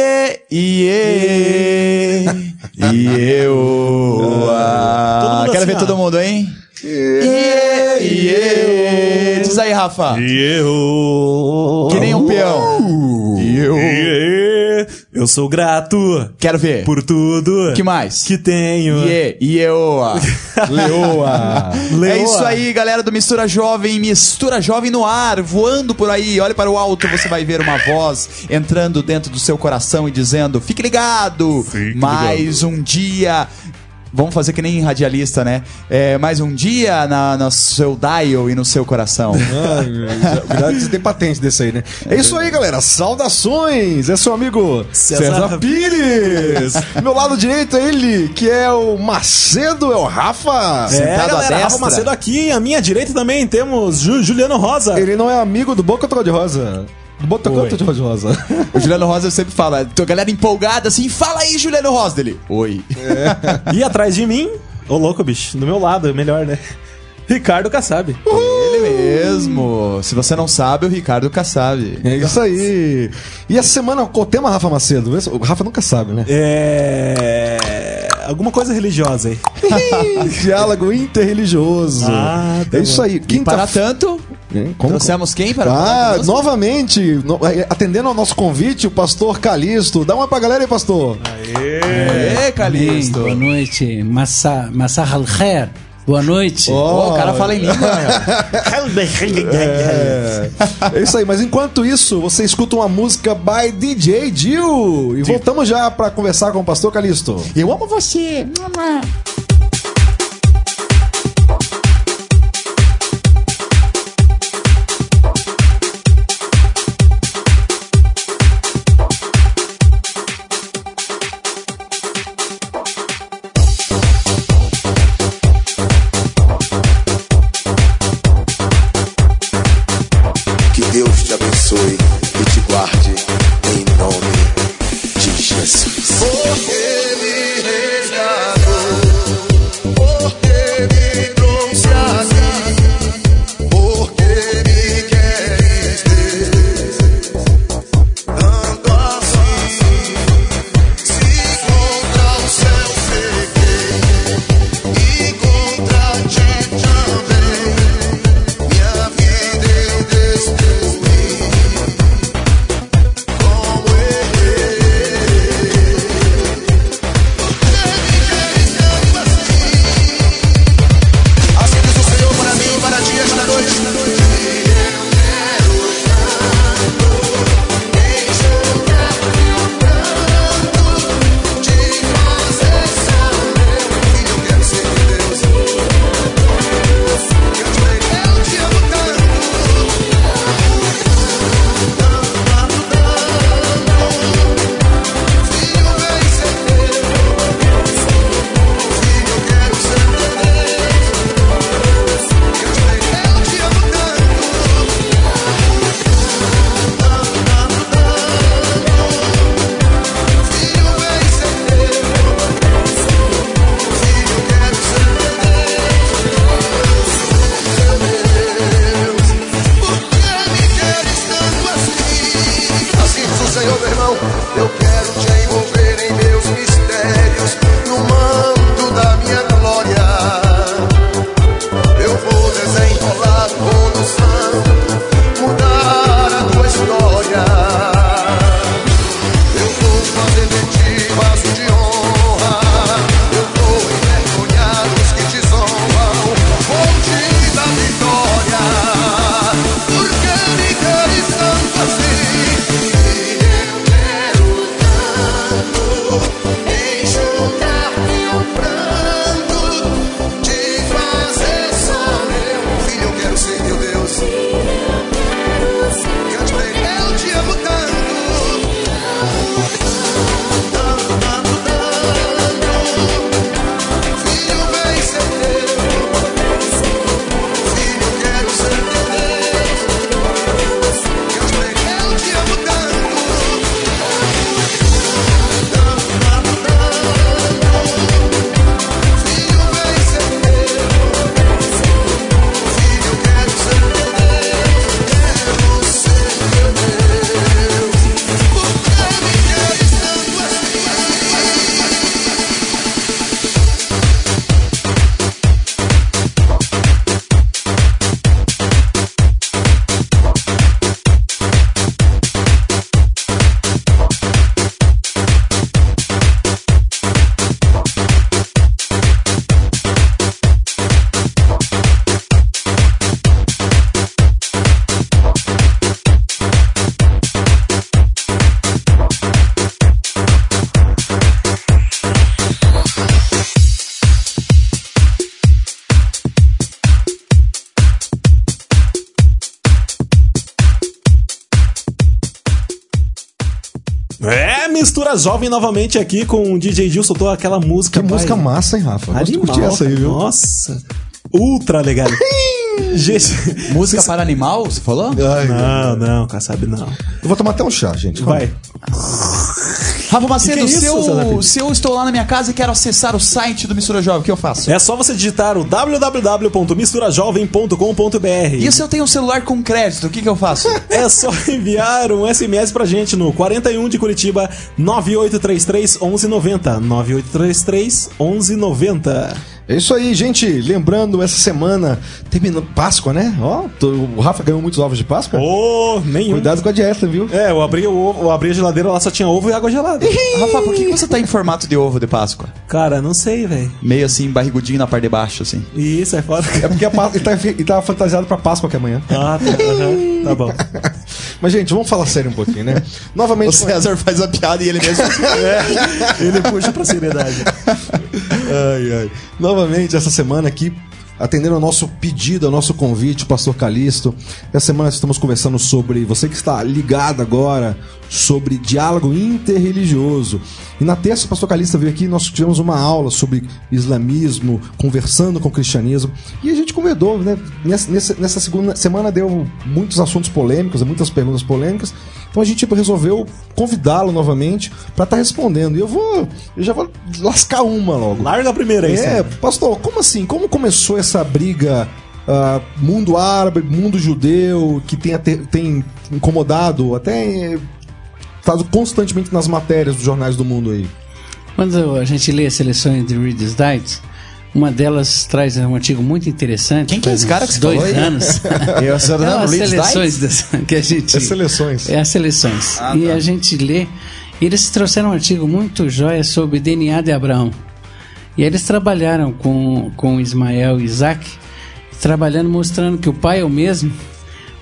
Iê, iê, iê, oa. mundo Quero assim, ver todo mundo, hein? Iê, iê. Diz aí, Rafa. Eu. Que nem um peão. E eu. Eu sou grato Quero ver. por tudo Que mais? que tenho. Iê, ieoa. Leoa. Leoa. É isso aí, galera do Mistura Jovem. Mistura Jovem no ar, voando por aí. Olhe para o alto, você vai ver uma voz entrando dentro do seu coração e dizendo: Fique ligado. Fique Mais um dia. Vamos fazer que nem radialista, né? É, mais um dia na, no seu dial e no seu coração. Ah, você tem patente desse aí, né? É isso aí, galera. Saudações! É seu amigo César César, Pires. Meu lado direito é ele, que é o Macedo, é o Rafa. É, Sentado à galera, Rafa. Macedo aqui. À minha direita também temos Ju- Juliano Rosa. Ele não é amigo do Boca Cor de Rosa. Boca Cor de Rosa. O Juliano Rosa sempre fala, a galera empolgada assim, fala aí, Juliano Rosa dele. Oi. E atrás de mim, ô louco, bicho, do meu lado, é melhor, né? Ricardo Kassab. Ele mesmo. Se você não sabe, o Ricardo Kassab. É isso aí. E essa semana, qual o tema, Rafa Macedo? O Rafa nunca sabe, né? É. Alguma coisa religiosa aí. Diálogo interreligioso. Ah, tá é isso aí. E Quinta para tanto? Como- trouxemos quem para falar Ah, novamente, no- eh, atendendo ao nosso convite, o pastor Calixto. Dá uma pra galera aí, pastor. Ê, Bem, Calixto. boa noite. Massa, Massah al-Khair. Boa noite. Ó, o cara fala em língua. né? É, é isso aí, mas enquanto isso, você escuta uma música by DJ Jill. E voltamos já pra conversar com o pastor Calixto. Eu amo você. Eu quero te envolver É, mistura jovem novamente aqui com o DJ Gil, soltou aquela música. Que música pai. massa, hein, Rafa? Gosto de Animal, curtir essa aí, viu? Nossa. Ultra legal. Gente, Música para animal, você falou? Ai, não, não, Kassab, não. Eu vou tomar até um chá, gente. Calma. Vai. Rafa Macedo, é se, eu, se eu estou lá na minha casa e quero acessar o site do Mistura Jovem, o que eu faço? É só você digitar o www.misturajovem.com.br. E se eu tenho um celular com crédito, o que, que eu faço? É só enviar um SMS pra gente no 41 de Curitiba 9833 1190. 9833 1190. É isso aí, gente. Lembrando, essa semana terminando Páscoa, né? Ó, tô- o Rafa ganhou muitos ovos de Páscoa. Ô, nenhum. Cuidado com a dieta, viu? É, eu abri, o ovo, eu abri a geladeira, lá só tinha ovo e água gelada. Rafa, por que você tá em formato de ovo de Páscoa? Cara, não sei, velho. Meio assim, barrigudinho na parte de baixo, assim. Isso é foda. É porque a Páscoa, ele, tá, ele tá fantasiado pra Páscoa que é amanhã. Ah, tá, tá bom. Mas, gente, vamos falar sério um pouquinho, né? Novamente. O César faz a piada e ele mesmo. Ele puxa pra seriedade. Ai, ai. Novamente, essa semana aqui, atendendo ao nosso pedido, ao nosso convite, Pastor Calixto. Essa semana estamos conversando sobre, você que está ligado agora, sobre diálogo interreligioso. E na terça, o Pastor Calixto veio aqui, nós tivemos uma aula sobre islamismo, conversando com o cristianismo. E a gente convidou, né? Nessa, nessa, segunda semana deu muitos assuntos polêmicos, muitas perguntas polêmicas. Então a gente resolveu convidá-lo novamente para estar respondendo. E eu vou. Eu já vou lascar uma logo. Larga a primeira aí, É, pastor, como assim? Como começou essa briga ah, mundo árabe, mundo judeu, que tem, tem incomodado, até estado constantemente nas matérias dos jornais do mundo aí? Quando a gente lê as seleções de Reader's Digest, uma delas traz um artigo muito interessante. Quem que é esse cara que você dois falou aí? anos. Eu, tá É dando as seleções das- que a gente. É seleções. É as seleções. Ah, e tá. a gente lê. E eles trouxeram um artigo muito jóia sobre DNA de Abraão. E eles trabalharam com, com Ismael e Isaac, trabalhando, mostrando que o pai é o mesmo,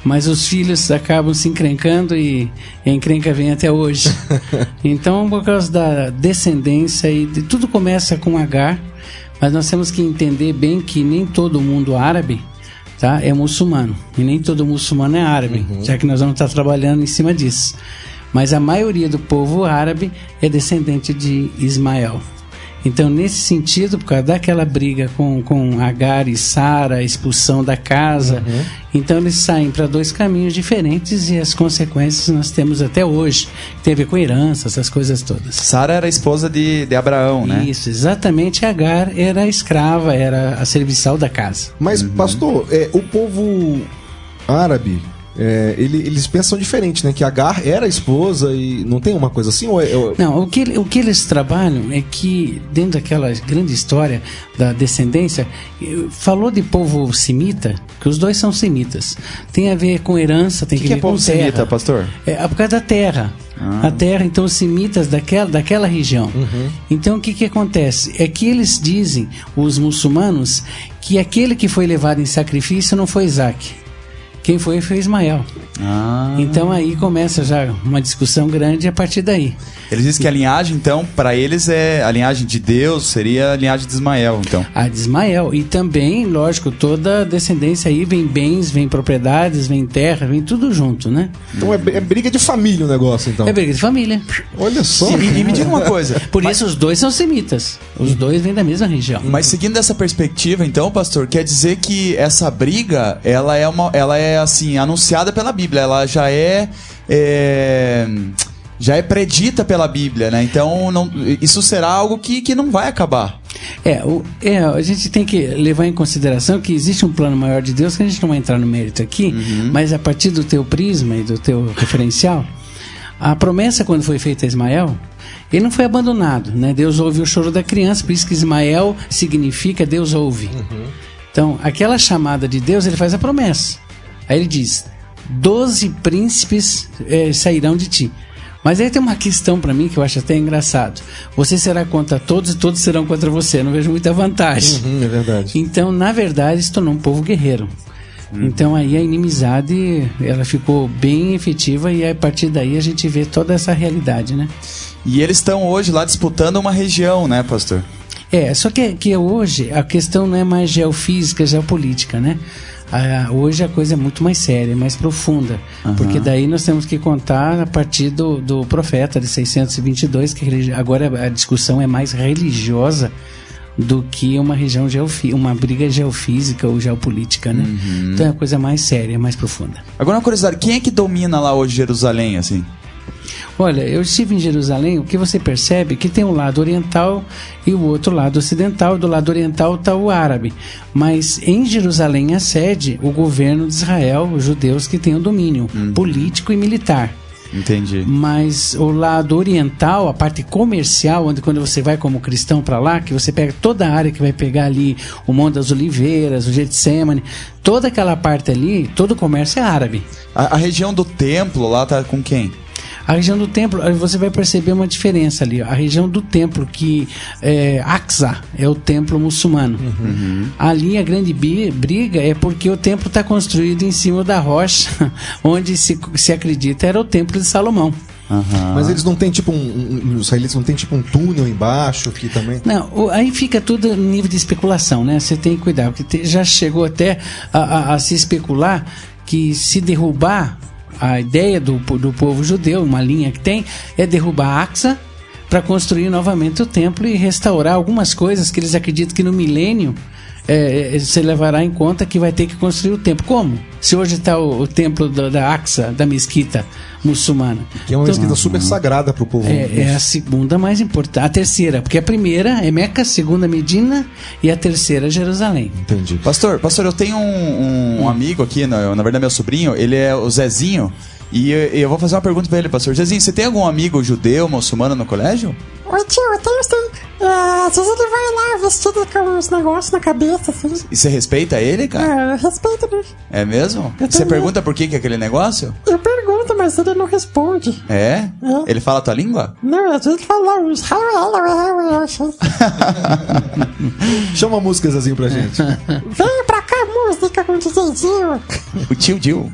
mas os filhos acabam se encrencando e a encrenca vem até hoje. então, por causa da descendência e de, tudo começa com H, mas nós temos que entender bem que nem todo mundo árabe tá, é muçulmano. E nem todo muçulmano é árabe, já que nós vamos estar trabalhando em cima disso. Mas a maioria do povo árabe é descendente de Ismael. Então, nesse sentido, por causa daquela briga com, com Agar e Sara, a expulsão da casa, então eles saem para dois caminhos diferentes e as consequências nós temos até hoje. Tem a ver com herança, essas coisas todas. Sara era esposa de, de Abraão, né? Isso, exatamente. Agar era a escrava, era a serviçal da casa. Mas, pastor, é, o povo árabe, é, ele- eles pensam diferente, né? Que Agar era a esposa e não tem uma coisa assim? Ou é, é- Não, o que, o que eles trabalham é que, dentro daquela grande história da descendência, eh, falou de povo semita, que os dois são semitas. Tem a ver com herança, tem O que, que, que ver é povo terra. semita, pastor? É por causa da terra. Ah. A terra, então, os semitas daquela, daquela região. Então, o que, que acontece? É que eles dizem, os muçulmanos, que aquele que foi levado em sacrifício não foi Isaac. Quem foi foi Ismael. Ah. Então aí começa já uma discussão grande a partir daí. Eles dizem que a linhagem, então, para eles é a linhagem de Deus, seria a linhagem de Ismael, então. A de Ismael. E também, lógico, toda a descendência aí vem bens, vem propriedades, vem terra, vem tudo junto, né? então é, é briga de família o negócio, então. É briga de família. Olha só. E, e me diga uma coisa. Por isso os dois são semitas. Os dois vêm da mesma região. Mas seguindo essa perspectiva, então, pastor, quer dizer que essa briga, ela é uma, ela é assim anunciada pela Bíblia, ela já é, é, já é predita pela Bíblia, né? Então, não, isso será algo que, que não vai acabar. É, o, é, a gente tem que levar em consideração que existe um plano maior de Deus que a gente não vai entrar no mérito aqui, mas a partir do teu prisma e do teu referencial, a promessa quando foi feita a Ismael, ele não foi abandonado, né? Deus ouve o choro da criança, por isso que Ismael significa Deus ouve. Então, aquela chamada de Deus, ele faz a promessa. Aí ele diz: doze príncipes eh, sairão de ti. Mas aí tem uma questão para mim que eu acho até engraçado. Você será contra todos e todos serão contra você. Eu não vejo muita vantagem. Hum, é verdade. Então, na verdade, se tornou um povo guerreiro. Então aí a inimizade ela ficou bem efetiva e a partir daí a gente vê toda essa realidade, né? E eles estão hoje lá disputando uma região, né, pastor? É, só que, que hoje a questão não é mais geofísica, geopolítica, né? Ah, hoje a coisa é muito mais séria, mais profunda, porque daí nós temos que contar a partir do, do profeta de 622, que agora a discussão é mais religiosa do que uma região uma briga geofísica ou geopolítica, né? Então é uma coisa mais séria, mais profunda. Agora uma curiosidade, quem é que domina lá hoje Jerusalém, assim? Olha, eu estive em Jerusalém, o que você percebe é que tem um lado oriental e o outro lado ocidental. Do lado oriental está o árabe. Mas em Jerusalém a sede o governo de Israel, os judeus que têm o domínio político e militar. Entendi. Mas o lado oriental, a parte comercial, onde quando você vai como cristão para lá, que você pega toda a área que vai pegar ali o Monte das Oliveiras, o Getsemane, toda aquela parte ali, todo o comércio é árabe. A, a região do templo lá tá com quem? A região do templo, você vai perceber uma diferença ali. A região do templo, que é Aqsa, é o templo muçulmano. Ali a grande briga é porque o templo está construído em cima da rocha, onde se, se acredita era o templo de Salomão. Aham. Mas eles não têm tipo um, um- Os israelitas não têm tipo um túnel embaixo que também. Não, o- aí fica tudo no nível de especulação, né? Você tem que cuidar, porque te- já chegou até a, a- a se especular que se derrubar a ideia do, do povo judeu, uma linha que tem, é derrubar Axa para construir novamente o templo e restaurar algumas coisas que eles acreditam que no milênio é, é, você levará em conta que vai ter que construir o templo. Como? Se hoje está o, o templo da, da Axa, da mesquita muçulmana. Que é uma Então, mesquita super sagrada pro povo. é, é a segunda mais importante. A terceira, porque a primeira é Meca, a segunda Medina e a terceira é Jerusalém. Entendi. Pastor, pastor, eu tenho um, um- um amigo aqui, na, na verdade meu sobrinho, ele é o Zezinho, e eu, eu vou fazer uma pergunta pra ele, pastor. Zezinho, você tem algum amigo judeu, muçulmano no colégio? Oi, tio, eu tenho sim. É, às vezes ele vai lá vestido com uns negócios na cabeça, assim. E você respeita ele, cara? Ah, eu respeito, né? É mesmo? Eu Você pergunta por que que é aquele negócio? Eu pergunto, mas ele não responde. É? É. Ele fala a tua língua? Não, às vezes ele fala uns... Chama a música, Zezinho, pra gente. Vem pra cá, música com DJzinho. O tio Dil.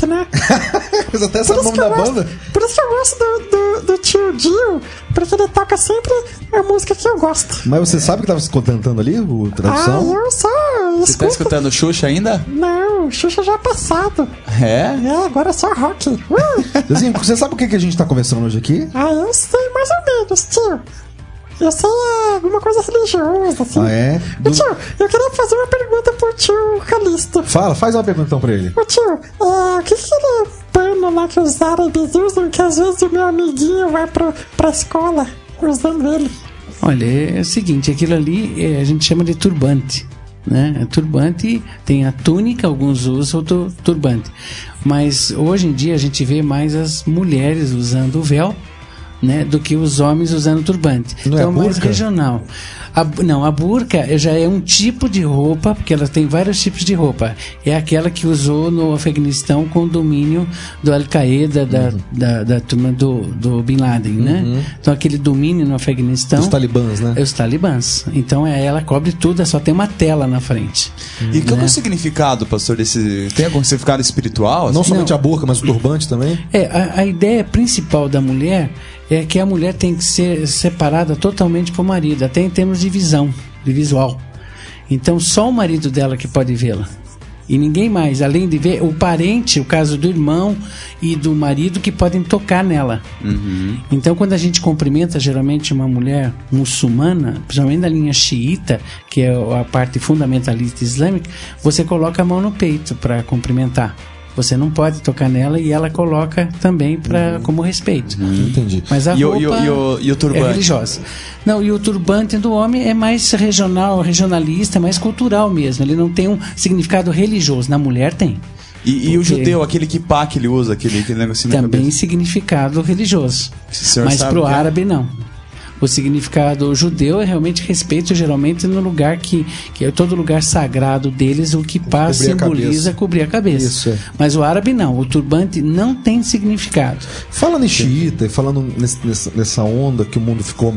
Skillet, né? Mas até o nome que da gosto, banda? por isso que eu gosto do, do, do tio Dio, porque ele toca sempre a música que eu gosto. Mas você sabe que tava se contentando ali, o Ah, tradução? eu só Você tá escuto. escutando Xuxa ainda? Não, Xuxa já é passado. É? É, agora é só rock. Uh! Você sabe o que, que a gente tá conversando hoje aqui? ah, eu sei mais ou menos, tio. Eu sei é, alguma coisa religiosa, assim. Ah, é? Ô, Do- tio, eu queria fazer uma pergunta pro tio Calisto. Fala, faz uma pergunta então pra ele. Ô tio, é, o que que aquele pano lá que os árabes usam que às vezes o meu amiguinho vai pro, pra escola usando ele? Olha, é o seguinte, aquilo ali é, a gente chama de turbante. Né? É Turbante tem a túnica, alguns usam o tu- turbante. Mas hoje em dia a gente vê mais as mulheres usando o véu né, do que os homens usando turbante. Não é então mais burca? regional. A não, a burca já é um tipo de roupa, porque ela tem vários tipos de roupa. É aquela que usou no Afeganistão com o domínio do Al-Qaeda, da, Uhum. da, da turma do, do Bin Laden, né? Então aquele domínio no Afeganistão Os talibãs, né? é os talibãs. Então é, ela cobre tudo, é só tem uma tela na frente. E qual que é o significado, pastor, desse. Tem algum significado espiritual? Não assim? somente a burca, mas o turbante também? É, a, a ideia principal da mulher é que a mulher tem que ser separada totalmente do marido, até em termos de visão, de visual. Então só o marido dela que pode vê-la. E ninguém mais, além de ver o parente, o caso do irmão e do marido que podem tocar nela. Então, quando a gente cumprimenta geralmente uma mulher muçulmana, principalmente da linha xiita, que é a parte fundamentalista islâmica, você coloca a mão no peito para cumprimentar. Você não pode tocar nela e ela coloca também para como respeito. Entendi. Mas a E o- roupa o- e o- e o turbante? é religiosa. Não, e o turbante do homem é mais regional, regionalista, mais cultural mesmo. Ele não tem um significado religioso. Na mulher tem. E, e o judeu, aquele kippah que ele usa, aquele, aquele negocinho Também significado religioso. Mas sabe para o o que é? árabe não. O significado judeu é realmente respeito, geralmente no lugar que, que é todo lugar sagrado deles, o que pá Cobrir a simboliza cobrir a cabeça. Isso, é. Mas o árabe não, o turbante não tem significado. Falando em xiita e falando nessa, nessa onda que o mundo ficou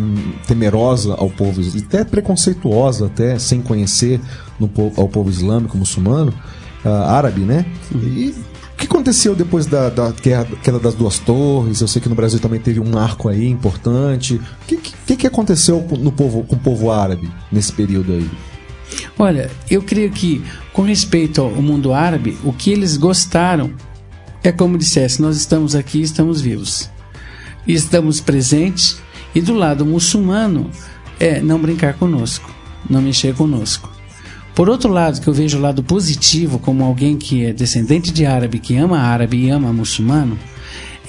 temerosa ao povo, até preconceituosa, até sem conhecer no, ao povo islâmico, muçulmano, ah, árabe, né? E o que aconteceu depois da, da guerra, queda das duas torres? Eu sei que no Brasil também teve um marco aí importante. O que, que, que aconteceu no povo, com o povo árabe nesse período aí? Olha, eu creio que, com respeito ao mundo árabe, o que eles gostaram é como dissesse: nós estamos aqui, estamos vivos, estamos presentes, e do lado muçulmano é não brincar conosco, não mexer conosco. Por outro lado, que eu vejo o lado positivo, como alguém que é descendente de árabe, que ama árabe e ama muçulmano,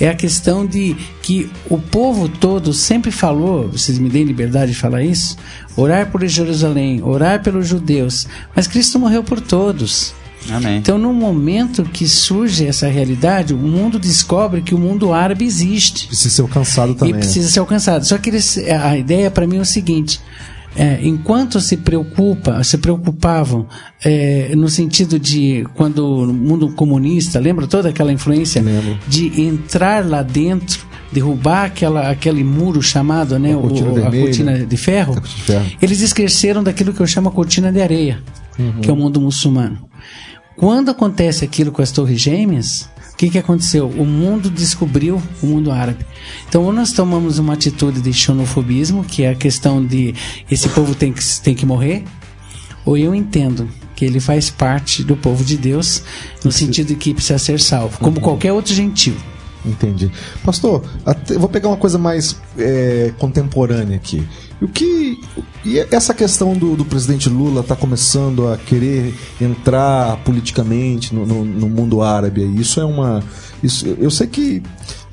é a questão de que o povo todo sempre falou, vocês me deem liberdade de falar isso, orar por Jerusalém, orar pelos judeus, mas Cristo morreu por todos. Amém. Então, no momento que surge essa realidade, o mundo descobre que o mundo árabe existe Precisa ser alcançado também. e né? precisa ser alcançado. Só que eles, a ideia para mim é o seguinte: é, enquanto se preocupa, se preocupavam é, no sentido de quando o mundo comunista, lembra toda aquela influência Lembro. de entrar lá dentro, derrubar aquela, aquele muro chamado, né, A cortina o- a cortina de ferro, de ferro. eles esqueceram daquilo que eu chamo a cortina de areia, que é o mundo muçulmano. Quando acontece aquilo com as torres gêmeas, o que, que aconteceu? O mundo descobriu o mundo árabe. Então, ou nós tomamos uma atitude de xenofobismo, que é a questão de esse povo tem que, tem que morrer, ou eu entendo que ele faz parte do povo de Deus, no sentido de que precisa ser salvo, como qualquer outro gentil. Entendi. Pastor, até- vou pegar uma coisa mais é, contemporânea aqui. O que. E essa questão do, do presidente Lula tá começando a querer entrar politicamente no, no- no mundo árabe. Isso é uma. Isso, eu sei que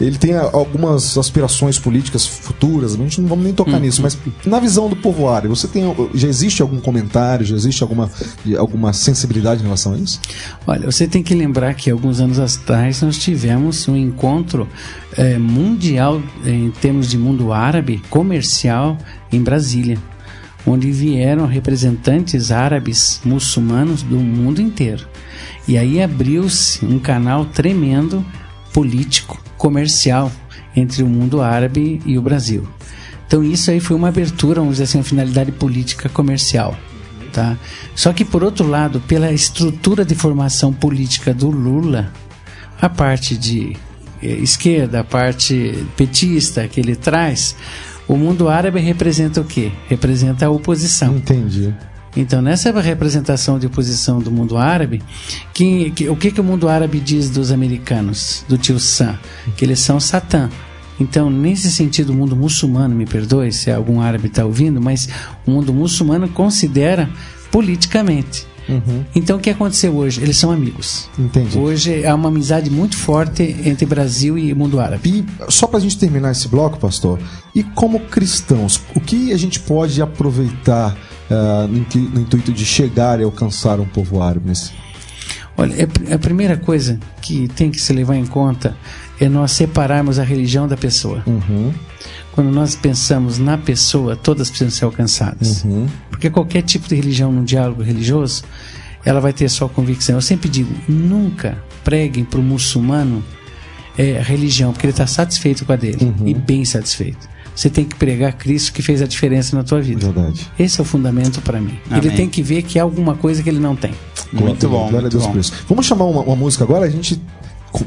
ele tem algumas aspirações políticas futuras, a gente não vamos nem tocar nisso, mas na visão do povo árabe, você tem. Já existe algum comentário, já existe alguma, alguma sensibilidade em relação a isso? Olha, você tem que lembrar que alguns anos atrás nós tivemos um encontro eh, mundial em termos de mundo árabe comercial em Brasília, onde vieram representantes árabes muçulmanos do mundo inteiro. E aí abriu-se um canal tremendo político, comercial entre o mundo árabe e o Brasil. Então isso aí foi uma abertura, vamos dizer assim, uma finalidade política comercial. Tá? Só que, por outro lado, pela estrutura de formação política do Lula, a parte de eh, esquerda, a parte petista que ele traz, o mundo árabe representa o quê? Representa a oposição. Entendi. Então, nessa representação de oposição do mundo árabe, que, que- o que, que o mundo árabe diz dos americanos, do tio Sam? Que eles são Satã. Então, nesse sentido, o mundo muçulmano, me perdoe se algum árabe está ouvindo, mas o mundo muçulmano considera politicamente. Então, o que aconteceu hoje? Eles são amigos. Entendi. Hoje há uma amizade muito forte entre Brasil e mundo árabe. E só pra gente terminar esse bloco, pastor, e como cristãos, o que a gente pode aproveitar ah, no, intu- no intuito de chegar e alcançar um povo árabe? nesse- Olha, é a primeira coisa que tem que se levar em conta é nós separarmos a religião da pessoa. Uhum. Quando nós pensamos na pessoa, todas precisam ser alcançadas. Uhum. Porque qualquer tipo de religião num diálogo religioso, ela vai ter sua convicção. Eu sempre digo, nunca preguem para o muçulmano é, a religião, porque ele está satisfeito com a dele Uhum. e bem satisfeito. Você tem que pregar Cristo que fez a diferença na tua vida. Verdade. Esse é o fundamento para mim. Amém. Ele tem que ver que há alguma coisa que ele não tem. Muito bom, Glória a muito Deus bom. por isso. Vamos chamar uma, uma música agora? A gente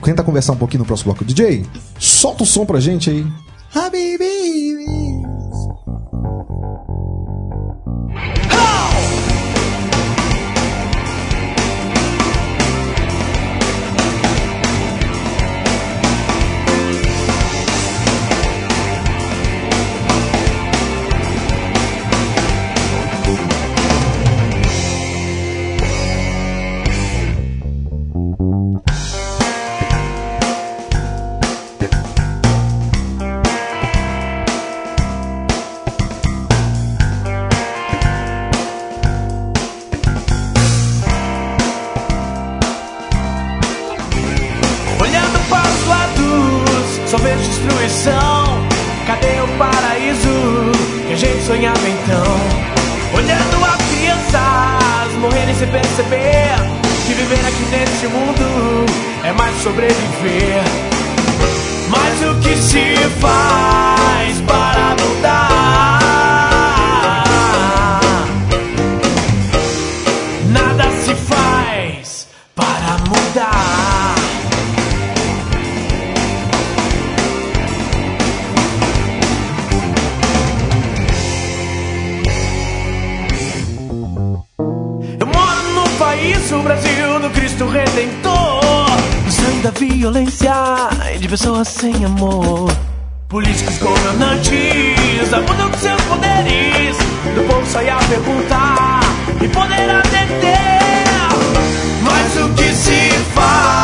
tenta conversar um pouquinho no próximo bloco. DJ, solta o som pra gente aí. Olhando sonhava então? Olhando as crianças morrerem sem perceber que viver aqui neste mundo é mais sobreviver. Mas o que se faz para Cristo Redentor. Sangue da violência e de pessoas sem amor. Políticos governantes abundam dos seus poderes. Do povo sai a perguntar e poderá deter. Mas o que se faz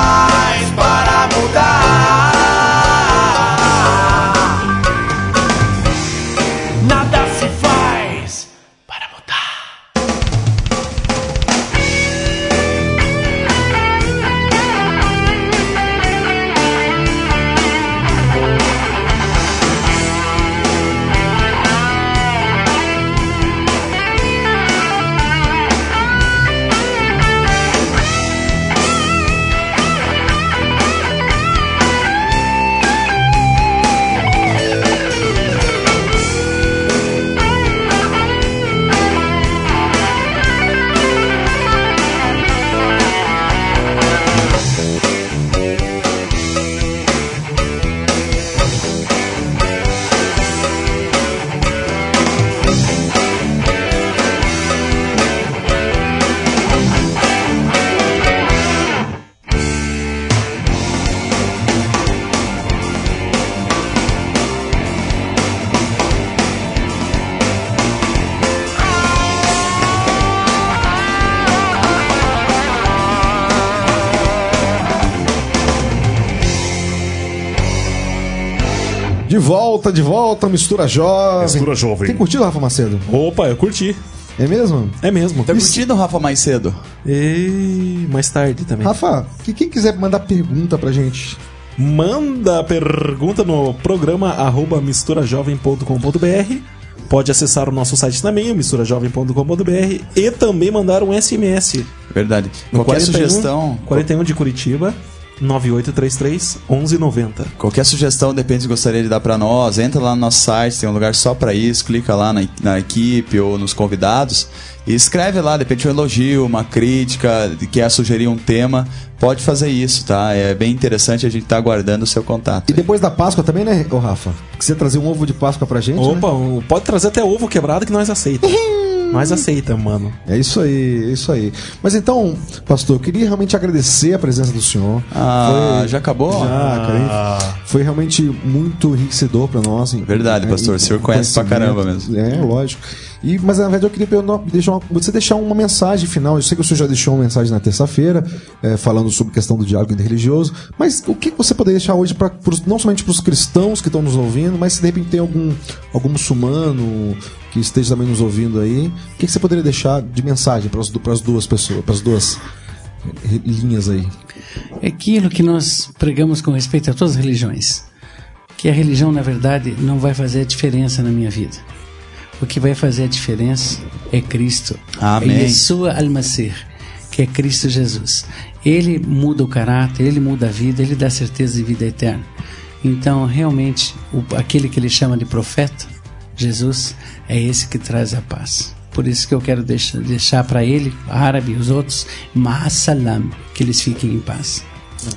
volta, de volta, mistura jovem. Mistura jovem. Tem curtido, Rafa Macedo? Opa, eu curti. É mesmo? É mesmo. Tá curtindo, Rafa, mais cedo? E mais tarde também. Rafa, que quem quiser mandar pergunta pra gente, Manda pergunta no programa arroba misturajovem.com.br. Pode acessar o nosso site também, o misturajovem.com.br e também mandar um SMS Verdade. no Qualquer 41, sugestão. 41 de Curitiba 9833 1190. Qualquer sugestão, depende se gostaria de dar pra nós, entra lá no nosso site, tem um lugar só pra isso, clica lá na, na equipe ou nos convidados e escreve lá, de repente um elogio, uma crítica, quer sugerir um tema, pode fazer isso, tá? É bem interessante, a gente tá aguardando o seu contato. E depois da Páscoa também, né, ô Rafa? Que você trazer um ovo de Páscoa pra gente, né? Opa, um- pode trazer até ovo quebrado que nós aceita. nós aceita, mano. É isso aí, é isso aí. Mas então, pastor, eu queria realmente agradecer a presença do senhor. Ah, Foi- já acabou? Já, cara. Foi realmente muito enriquecedor pra nós. em- Verdade, pastor, o senhor conhece pra caramba mesmo. É, lógico. E, mas na verdade eu queria deixar uma- você deixar uma mensagem final. Eu sei que o senhor já deixou uma mensagem na terça-feira, é, falando sobre a questão do diálogo interreligioso. Mas o que você poderia deixar hoje, pra, pros- não somente para os cristãos que estão nos ouvindo, mas se de repente tem algum, algum muçulmano que esteja também nos ouvindo aí, o que, que você poderia deixar de mensagem para as duas pessoas, para as duas linhas aí? É aquilo que nós pregamos com respeito a todas as religiões. Que a religião, na verdade, não vai fazer a diferença na minha vida. O que vai fazer a diferença é Cristo. Amém. É Yeshua Al-Masih, que é Cristo Jesus. Ele muda o caráter, ele muda a vida, ele dá certeza de vida eterna. Então, realmente, o- aquele que ele chama de profeta, Jesus, é esse que traz a paz. Por isso que eu quero deixar, deixar para ele, árabe e os outros, Ma'asalam, que eles fiquem em paz.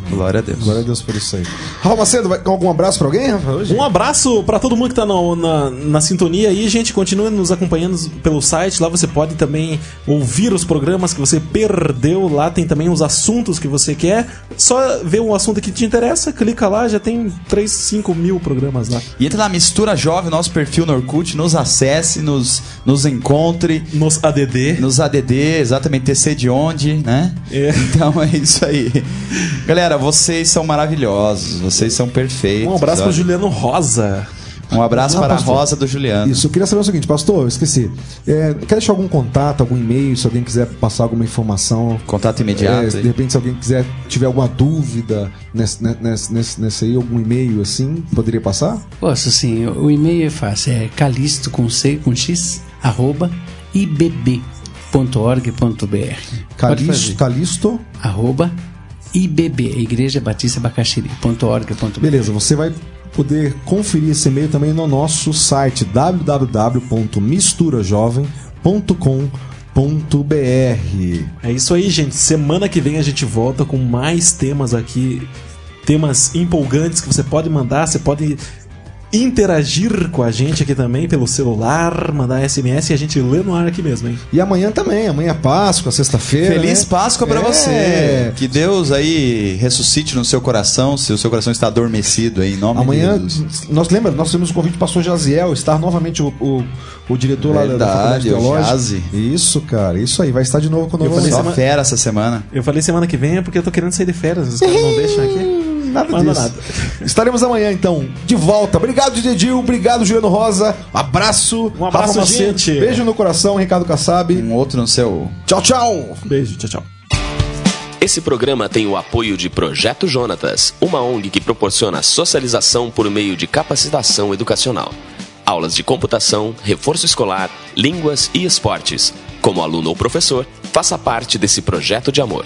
Glória a Deus. Glória a Deus por isso aí. Rafa Macedo, vai, algum abraço para alguém, Rafa? Hoje? Um abraço pra todo mundo que tá na, na, na sintonia aí, gente. Continue nos acompanhando pelo site. Lá você pode também ouvir os programas que você perdeu. Lá tem também os assuntos que você quer. Só ver um assunto que te interessa, clica lá, já tem 3, 5 mil programas lá. E entra na Mistura Jovem, nosso perfil no Orkut, nos acesse, nos, nos encontre, Nos ADD. nos ADD, exatamente TC de onde, né? É. Então é isso aí. Galera, vocês são maravilhosos, vocês são perfeitos. Um abraço pro olha. Juliano Rosa. Um abraço Ah, para a pastor. Rosa do Juliano. Isso, eu queria saber o seguinte, pastor, eu esqueci. É, quer deixar algum contato, algum e-mail, se alguém quiser passar alguma informação? Contato É, imediato. de aí. repente, se alguém quiser, tiver alguma dúvida nesse, nesse, nesse, nesse aí, algum e-mail assim, poderia passar? Posso sim, o e-mail é fácil, é calisto com C, com X, arroba ibb.org.br. Calisto. Calisto. Arroba IBB, Igreja Batista Bacaxiri.org.br. Beleza, você vai poder conferir esse e-mail também no nosso site www.misturajovem.com.br. É isso aí, gente. Semana que vem a gente volta com mais temas aqui. Temas empolgantes que você pode mandar. Você pode interagir com a gente aqui também pelo celular, mandar SMS e a gente lê no ar aqui mesmo, hein? E amanhã também, amanhã é Páscoa, sexta-feira. Feliz né? Páscoa pra É. você. Que Deus aí ressuscite no seu coração, se o seu coração está adormecido aí, em nome Amanhã, de Jesus. nós lembra, nós temos o convite do pastor Jaziel, estar novamente o, o, o diretor lá da- da Verdade, Faculdade o Teológica. Jazi. Isso, cara, isso aí, vai estar de novo conosco. falei Só semana- fera essa semana. Eu falei semana que vem é porque eu tô querendo sair de férias. Os caras não deixam aqui. Nada Manda disso. nada. Estaremos amanhã, então, de volta. Obrigado, DJ Dil. Obrigado, Juliano Rosa. Abraço. Um abraço, Rafa gente. Beijo no coração, Ricardo Kassab. Um outro no seu Tchau, tchau. Beijo, tchau, tchau. Esse programa tem o apoio de Projeto Jonatas, uma ONG que proporciona socialização por meio de capacitação educacional. Aulas de computação, reforço escolar, línguas e esportes. Como aluno ou professor, faça parte desse projeto de amor.